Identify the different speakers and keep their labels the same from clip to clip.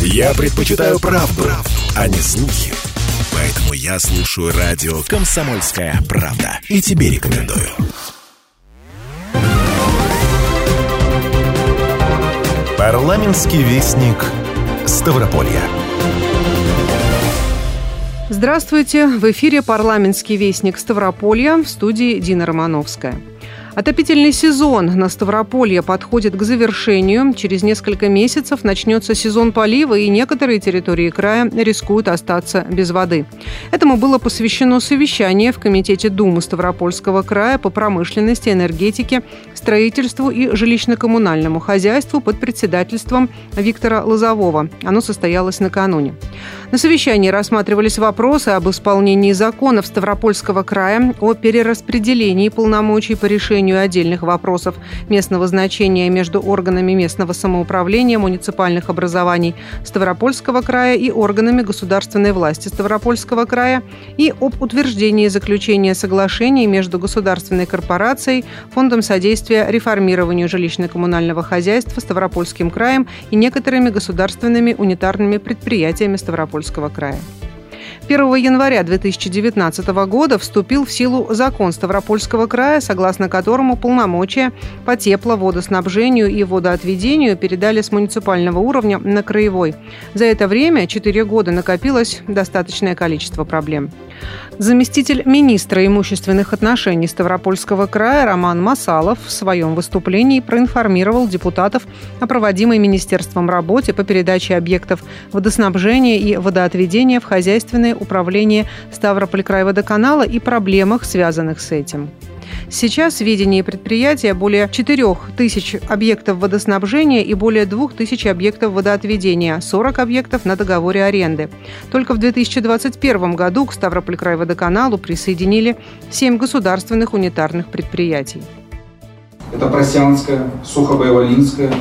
Speaker 1: Я предпочитаю правду, а не слухи. Поэтому я слушаю радио «Комсомольская правда». И тебе рекомендую. Парламентский вестник Ставрополья.
Speaker 2: Здравствуйте! В эфире парламентский вестник Ставрополья в студии Дина Романовская. Отопительный сезон на Ставрополье подходит к завершению. Через несколько месяцев начнется сезон полива, и некоторые территории края рискуют остаться без воды. Этому было посвящено совещание в Комитете Думы Ставропольского края по промышленности, энергетике, строительству и жилищно-коммунальному хозяйству под председательством Виктора Лозового. Оно состоялось накануне. На совещании рассматривались вопросы об исполнении законов Ставропольского края о перераспределении полномочий по решению решению отдельных вопросов местного значения между органами местного самоуправления муниципальных образований Ставропольского края и органами государственной власти Ставропольского края и об утверждении заключения соглашений между государственной корпорацией, Фондом содействия реформированию жилищно-коммунального хозяйства Ставропольским краем и некоторыми государственными унитарными предприятиями Ставропольского края. 1 января 2019 года вступил в силу закон Ставропольского края, согласно которому полномочия по тепло, водоснабжению и водоотведению передали с муниципального уровня на краевой. За это время, 4 года, накопилось достаточное количество проблем. Заместитель министра имущественных отношений Ставропольского края Роман Масалов в своем выступлении проинформировал депутатов о проводимой Министерством работе по передаче объектов водоснабжения и водоотведения в хозяйственное управление Ставрополь-Крайводоканала и проблемах, связанных с этим. Сейчас в ведении предприятия более 4 тысяч объектов водоснабжения и более 2 тысяч объектов водоотведения, 40 объектов на договоре аренды. Только в 2021 году к Ставрополь-Крайводоканалу присоединили 7 государственных унитарных предприятий.
Speaker 3: Это Просянская, Сухобоеволинская,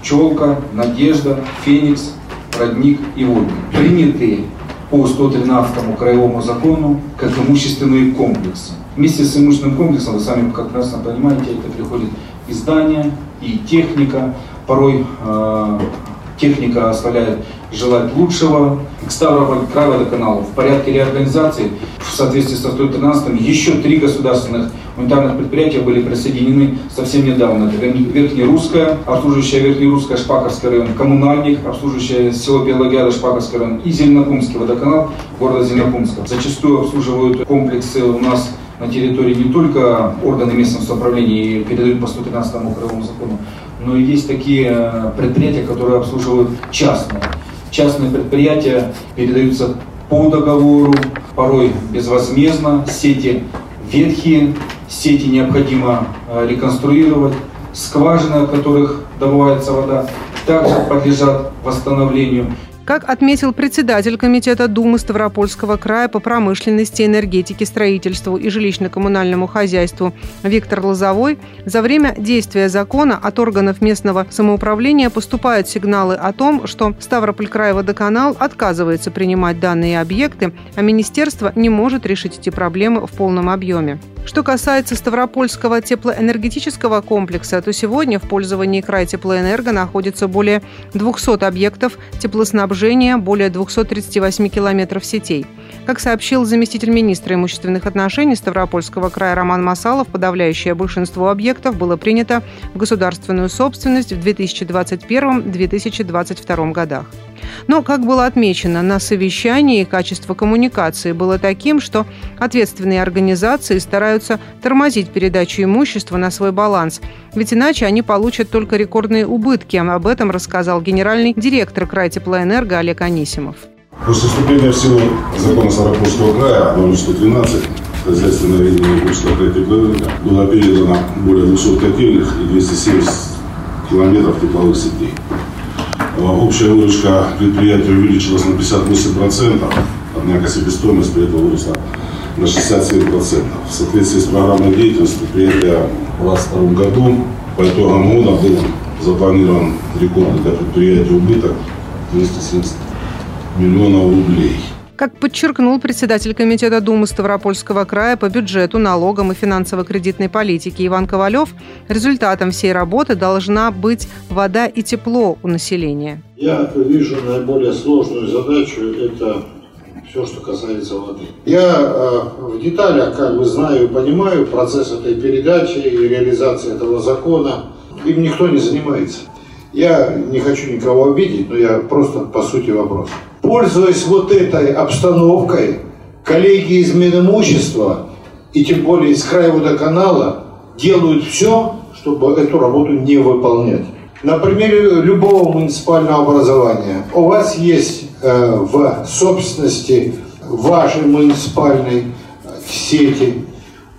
Speaker 3: Пчелка, Надежда, Феникс, Родник и Водник. Принятые по 113 краевому закону как имущественные комплексы. Вместе с имущественным комплексом, вы сами раз понимаете, это приходит и здание, и техника. Порой э, техника оставляет желать лучшего. Ставрополь крайводоканалу в порядке реорганизации в соответствии со 113 еще три государственных унитарных предприятия были присоединены совсем недавно. Это Верхнерусская, обслуживающая Верхнерусская, Шпаковский район, Коммунальник, обслуживающая село Белограда, Шпаковский район и Зеленокумский водоканал города Зеленокумска. Зачастую обслуживают комплексы у нас на территории не только органы местного самоуправления и передают по 113 краевому закону, но есть такие э, предприятия, которые обслуживают частные. Частные предприятия передаются по договору, порой безвозмездно, сети ветхие, сети необходимо э, реконструировать, скважины, от которых добывается вода, также подлежат восстановлению.
Speaker 2: Как отметил председатель Комитета Думы Ставропольского края по промышленности, энергетике, строительству и жилищно-коммунальному хозяйству Виктор Лозовой, за время действия закона от органов местного самоуправления поступают сигналы о том, что Ставрополь край водоканал отказывается принимать данные объекты, а министерство не может решить эти проблемы в полном объеме. Что касается Ставропольского теплоэнергетического комплекса, то сегодня в пользовании края теплоэнерго находится более 200 объектов теплоснабжения, более 238 километров сетей. Как сообщил заместитель министра имущественных отношений Ставропольского края Роман Масалов, подавляющее большинство объектов было принято в государственную собственность в 2021-2022 годах. Но, как было отмечено на совещании, качество коммуникации было таким, что ответственные организации стараются тормозить передачу имущества на свой баланс, ведь иначе они получат только рекордные убытки. Об этом рассказал генеральный директор края теплоэнерго Олег Анисимов.
Speaker 4: После вступления в силу закона Сарапульского края номер 112 хозяйственное ведение Курского края было передано более 200 котельных и 270 километров тепловых сетей. Э, общая выручка предприятия увеличилась на 58%, однако себестоимость при этом выросла на 67%. В соответствии с программой деятельности предприятия в 2022 году по итогам года был запланирован рекордный для предприятия убыток 270 миллионов рублей.
Speaker 2: Как подчеркнул председатель Комитета Думы Ставропольского края по бюджету, налогам и финансово-кредитной политике Иван Ковалев, результатом всей работы должна быть вода и тепло у населения.
Speaker 5: Я вижу наиболее сложную задачу – это все, что касается воды. Я э, в деталях, как бы знаю и понимаю процесс этой передачи и реализации этого закона. Им никто не занимается. Я не хочу никого обидеть, но я просто по сути вопрос. Пользуясь вот этой обстановкой, коллеги из Минимущества и тем более из Краеводоканала делают все, чтобы эту работу не выполнять. На примере любого муниципального образования у вас есть э, в собственности вашей муниципальной сети,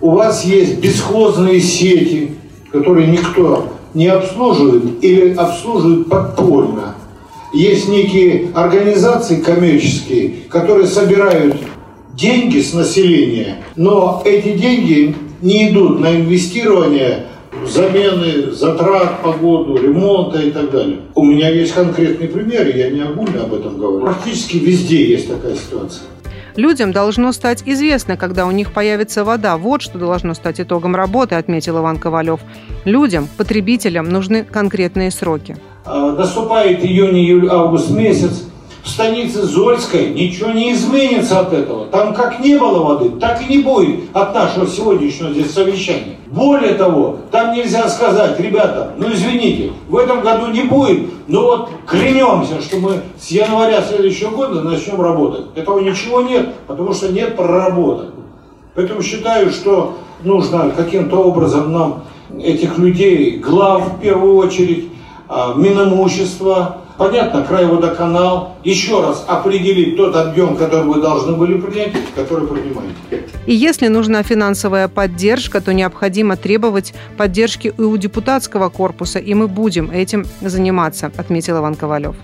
Speaker 5: у вас есть бесхозные сети, которые никто не обслуживает или обслуживает подпольно. Есть некие организации коммерческие, которые собирают деньги с населения, но эти деньги не идут на инвестирование замены, затрат по году, ремонта и так далее. У меня есть конкретный пример, я не огульно об этом говорю. Практически везде есть такая ситуация.
Speaker 2: Людям должно стать известно, когда у них появится вода. Вот что должно стать итогом работы, отметил Иван Ковалев. Людям, потребителям нужны конкретные сроки.
Speaker 5: А, наступает июнь, июль, август месяц. В станице Зольской ничего не изменится от этого. Там как не было воды, так и не будет от нашего сегодняшнего здесь совещания. Более того, там нельзя сказать, ребята, ну извините, в этом году не будет, но вот клянемся, что мы с января следующего года начнем работать. Этого ничего нет, потому что нет проработок. Поэтому считаю, что нужно каким-то образом нам этих людей, глав в первую очередь, Минимущество, понятно, Краеводоканал, еще раз определить тот объем, который вы должны были принять, который принимаете.
Speaker 2: И если нужна финансовая поддержка, то необходимо требовать поддержки и у депутатского корпуса, и мы будем этим заниматься, отметил Иван Ковалев.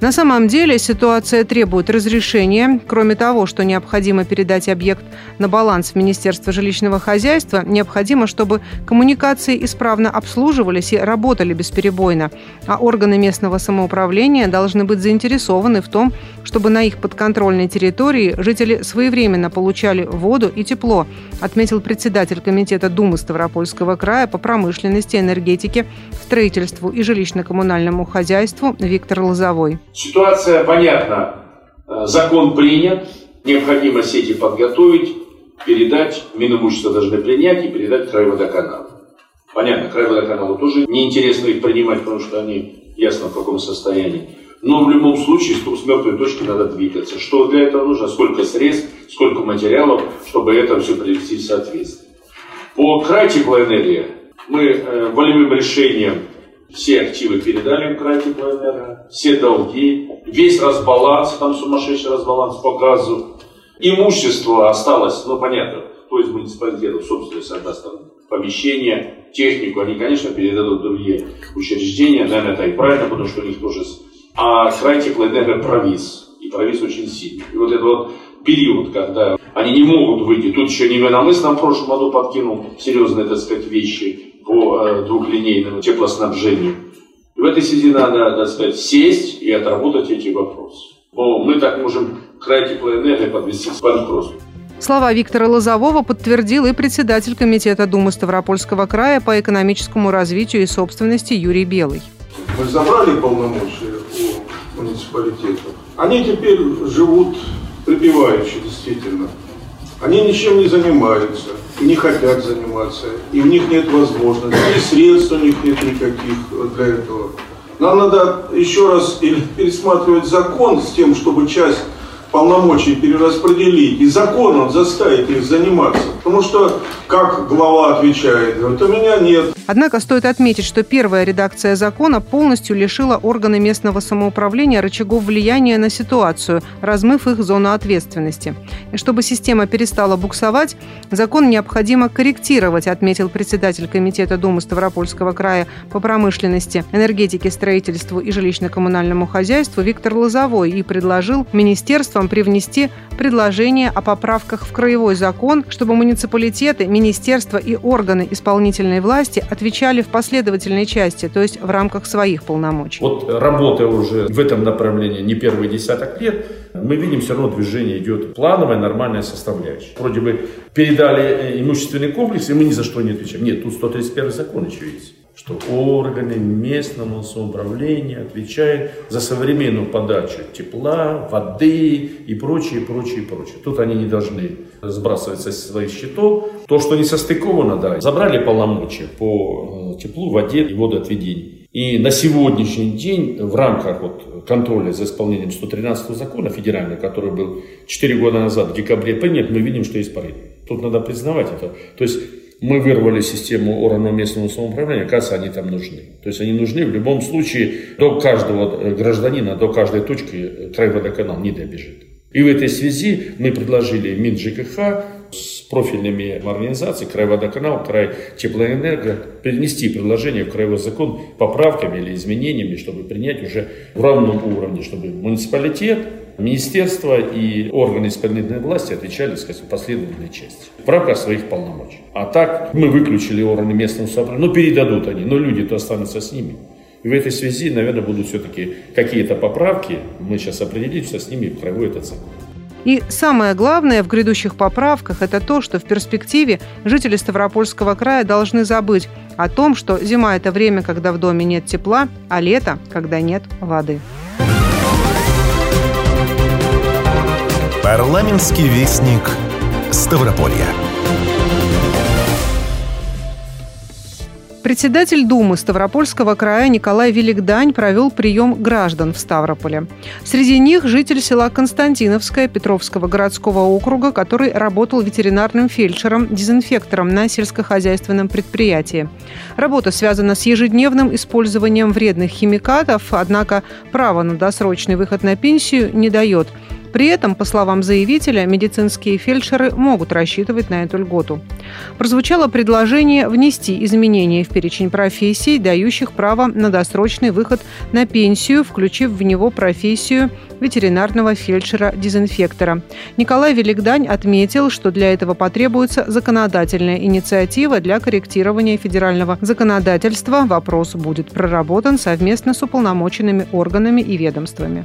Speaker 2: На самом деле ситуация требует разрешения. Кроме того, что необходимо передать объект на баланс в Министерство жилищного хозяйства, необходимо, чтобы коммуникации исправно обслуживались и работали бесперебойно. А органы местного самоуправления должны быть заинтересованы в том, чтобы на их подконтрольной территории жители своевременно получали воду и тепло, отметил председатель Комитета Думы Ставропольского края по промышленности, энергетике, строительству и жилищно-коммунальному хозяйству Виктор Лозовой.
Speaker 6: Ситуация понятна. Э, закон принят, необходимо сети подготовить, передать, Минимущество должны принять и передать Краеводоканалу. Понятно, Краеводоканалу тоже неинтересно их принимать, потому что они ясно в каком состоянии. Но в любом случае с мертвой точки надо двигаться. Что для этого нужно? Сколько средств, сколько материалов, чтобы это все привести в соответствие. По край теплоэнергии мы э, волевым решением все активы передали в край теплоэнерго, все долги, весь разбаланс, там сумасшедший разбаланс по газу. Имущество осталось, ну понятно, кто из муниципалитетов собственность отдаст там помещение, технику, они, конечно, передадут другие учреждения, наверное, это и правильно, потому что у них тоже... А край теплоэнерго провис, и провис очень сильно. И вот этот вот период, когда они не могут выйти, тут еще Невиномыс нам прошлом году подкинул серьезные, так сказать, вещи, по э, двухлинейному теплоснабжению. И в этой связи надо, так сказать, сесть и отработать эти вопросы. Но мы так можем край теплоэнергии подвести к банкротству.
Speaker 2: Слова Виктора Лозового подтвердил и председатель Комитета Думы Ставропольского края по экономическому развитию и собственности Юрий Белый.
Speaker 7: Мы забрали полномочия у муниципалитетов. Они теперь живут припеваючи, действительно. Они ничем не занимаются не хотят заниматься, и у них нет возможности, и средств у них нет никаких для этого. Нам надо еще раз пересматривать закон с тем, чтобы часть полномочий перераспределить, и законом заставить их заниматься. Потому что, как глава отвечает, говорит, у меня нет.
Speaker 2: Однако стоит отметить, что первая редакция закона полностью лишила органы местного самоуправления рычагов влияния на ситуацию, размыв их зону ответственности. И чтобы система перестала буксовать, закон необходимо корректировать, отметил председатель Комитета Думы Ставропольского края по промышленности, энергетике, строительству и жилищно-коммунальному хозяйству Виктор Лозовой и предложил министерствам привнести предложение о поправках в краевой закон, чтобы муниципалитеты, министерства и органы исполнительной власти отвечали в последовательной части, то есть в рамках своих полномочий.
Speaker 6: Вот работая уже в этом направлении не первый десяток лет, мы видим все равно движение идет плановая, нормальная составляющая. Вроде бы передали э, имущественный комплекс, и мы ни за что не отвечаем. Нет, тут 131 закон еще есть что органы местного самоуправления отвечают за современную подачу тепла, воды и прочее, прочее, прочее. Тут они не должны сбрасывать со своих счетов. То, что не состыковано, да, забрали полномочия по э, теплу, воде и водоотведению. И на сегодняшний день в рамках вот контроля за исполнением 113 закона федерального, который был 4 года назад в декабре принят, мы видим, что есть порыв. Тут надо признавать это. То есть мы вырвали систему органов местного самоуправления, оказывается, они там нужны. То есть они нужны в любом случае до каждого э, гражданина, до каждой точки э, крайводоканал не добежит. И в этой связи мы предложили МИН ЖКХ с профильными организациями, Крайводоканал, Край Теплоэнерго, перенести предложение в Краевой закон поправками или изменениями, чтобы принять уже в равном уровне, чтобы муниципалитет, министерство и органы исполнительной власти отвечали, сказать, последовательной части в рамках своих полномочий. А так мы выключили органы местного самоуправления, ну передадут они, но люди-то останутся с ними. И в этой связи, наверное, будут все-таки какие-то поправки, мы сейчас определимся с ними в краевой этот закон.
Speaker 2: И самое главное в грядущих поправках – это то, что в перспективе жители Ставропольского края должны забыть о том, что зима – это время, когда в доме нет тепла, а лето – когда нет воды.
Speaker 1: Парламентский вестник Ставрополья.
Speaker 2: Председатель Думы Ставропольского края Николай Великдань провел прием граждан в Ставрополе. Среди них житель села Константиновское Петровского городского округа, который работал ветеринарным фельдшером-дезинфектором на сельскохозяйственном предприятии. Работа связана с ежедневным использованием вредных химикатов, однако право на досрочный выход на пенсию не дает – при этом, по словам заявителя, медицинские фельдшеры могут рассчитывать на эту льготу. Прозвучало предложение внести изменения в перечень профессий, дающих право на досрочный выход на пенсию, включив в него профессию ветеринарного фельдшера-дезинфектора. Николай Великдань отметил, что для этого потребуется законодательная инициатива для корректирования федерального законодательства. Вопрос будет проработан совместно с уполномоченными органами и ведомствами.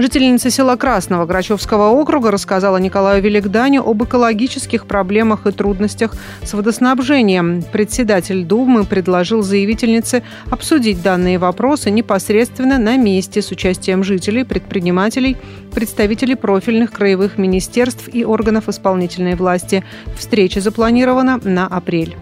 Speaker 2: Жительница села Красного Грачевского округа рассказала Николаю Великданю об экологических проблемах и трудностях с водоснабжением. Председатель Думы предложил заявительнице обсудить данные вопросы непосредственно на месте с участием жителей, предпринимателей, представителей профильных краевых министерств и органов исполнительной власти. Встреча запланирована на апрель.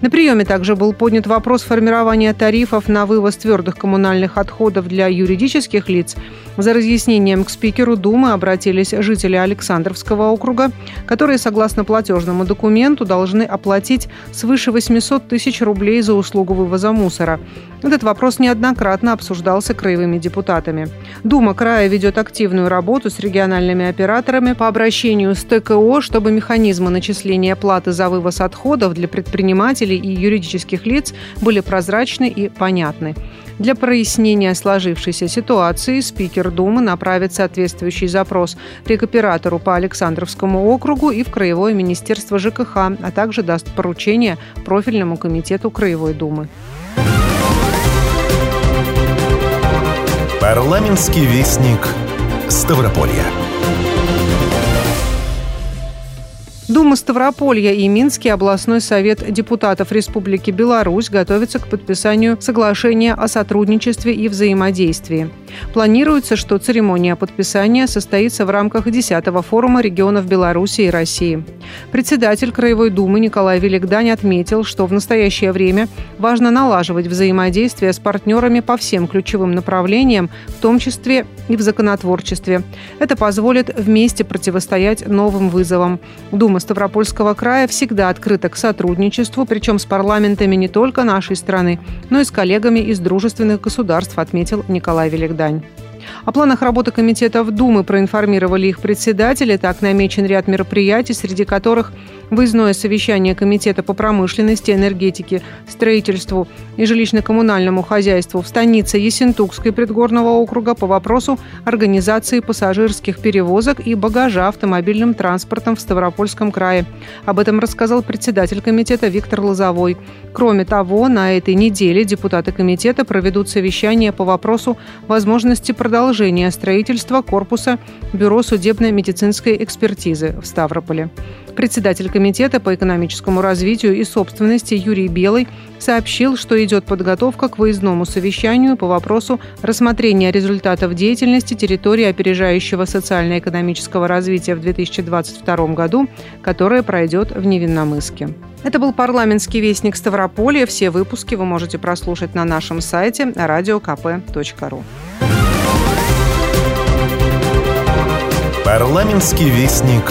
Speaker 2: На приеме также был поднят вопрос формирования тарифов на вывоз твердых коммунальных отходов для юридических лиц. За разъяснением к спикеру Думы обратились жители Александровского округа, которые, согласно платежному документу, должны оплатить свыше 800 тысяч рублей за услугу вывоза мусора. Этот вопрос неоднократно обсуждался краевыми депутатами. Дума края ведет активную работу с региональными операторами по обращению с ТКО, чтобы механизмы начисления платы за вывоз отходов для предпринимателей и юридических лиц были прозрачны и понятны. Для прояснения сложившейся ситуации спикер Думы направит соответствующий запрос рекоператору по Александровскому округу и в Краевое министерство ЖКХ, а также даст поручение профильному комитету Краевой Думы.
Speaker 1: Парламентский вестник Ставрополья.
Speaker 2: Дума Ставрополья и Минский областной совет депутатов Республики Беларусь готовятся к подписанию соглашения о сотрудничестве и взаимодействии. Планируется, что церемония подписания состоится в рамках 10-го форума регионов Беларуси и России. Председатель Краевой Думы Николай Великдань отметил, что в настоящее время важно налаживать взаимодействие с партнерами по всем ключевым направлениям, в том числе и в законотворчестве. Это позволит вместе противостоять новым вызовам. Дума Ставропольского края всегда открыта к сотрудничеству, причем с парламентами не только нашей страны, но и с коллегами из дружественных государств, отметил Николай Великдань. О планах работы комитетов Думы проинформировали их председатели. Так намечен ряд мероприятий, среди которых Выездное совещание Комитета по промышленности, энергетике, строительству и жилищно-коммунальному хозяйству в станице Есентукской предгорного округа по вопросу организации пассажирских перевозок и багажа автомобильным транспортом в Ставропольском крае. Об этом рассказал председатель комитета Виктор Лозовой. Кроме того, на этой неделе депутаты комитета проведут совещание по вопросу возможности продолжения строительства корпуса Бюро судебно-медицинской экспертизы в Ставрополе. Председатель Комитета по экономическому развитию и собственности Юрий Белый сообщил, что идет подготовка к выездному совещанию по вопросу рассмотрения результатов деятельности территории опережающего социально-экономического развития в 2022 году, которое пройдет в Невинномысске. Это был парламентский вестник Ставрополья. Все выпуски вы можете прослушать на нашем сайте radiokp.ru.
Speaker 1: Парламентский вестник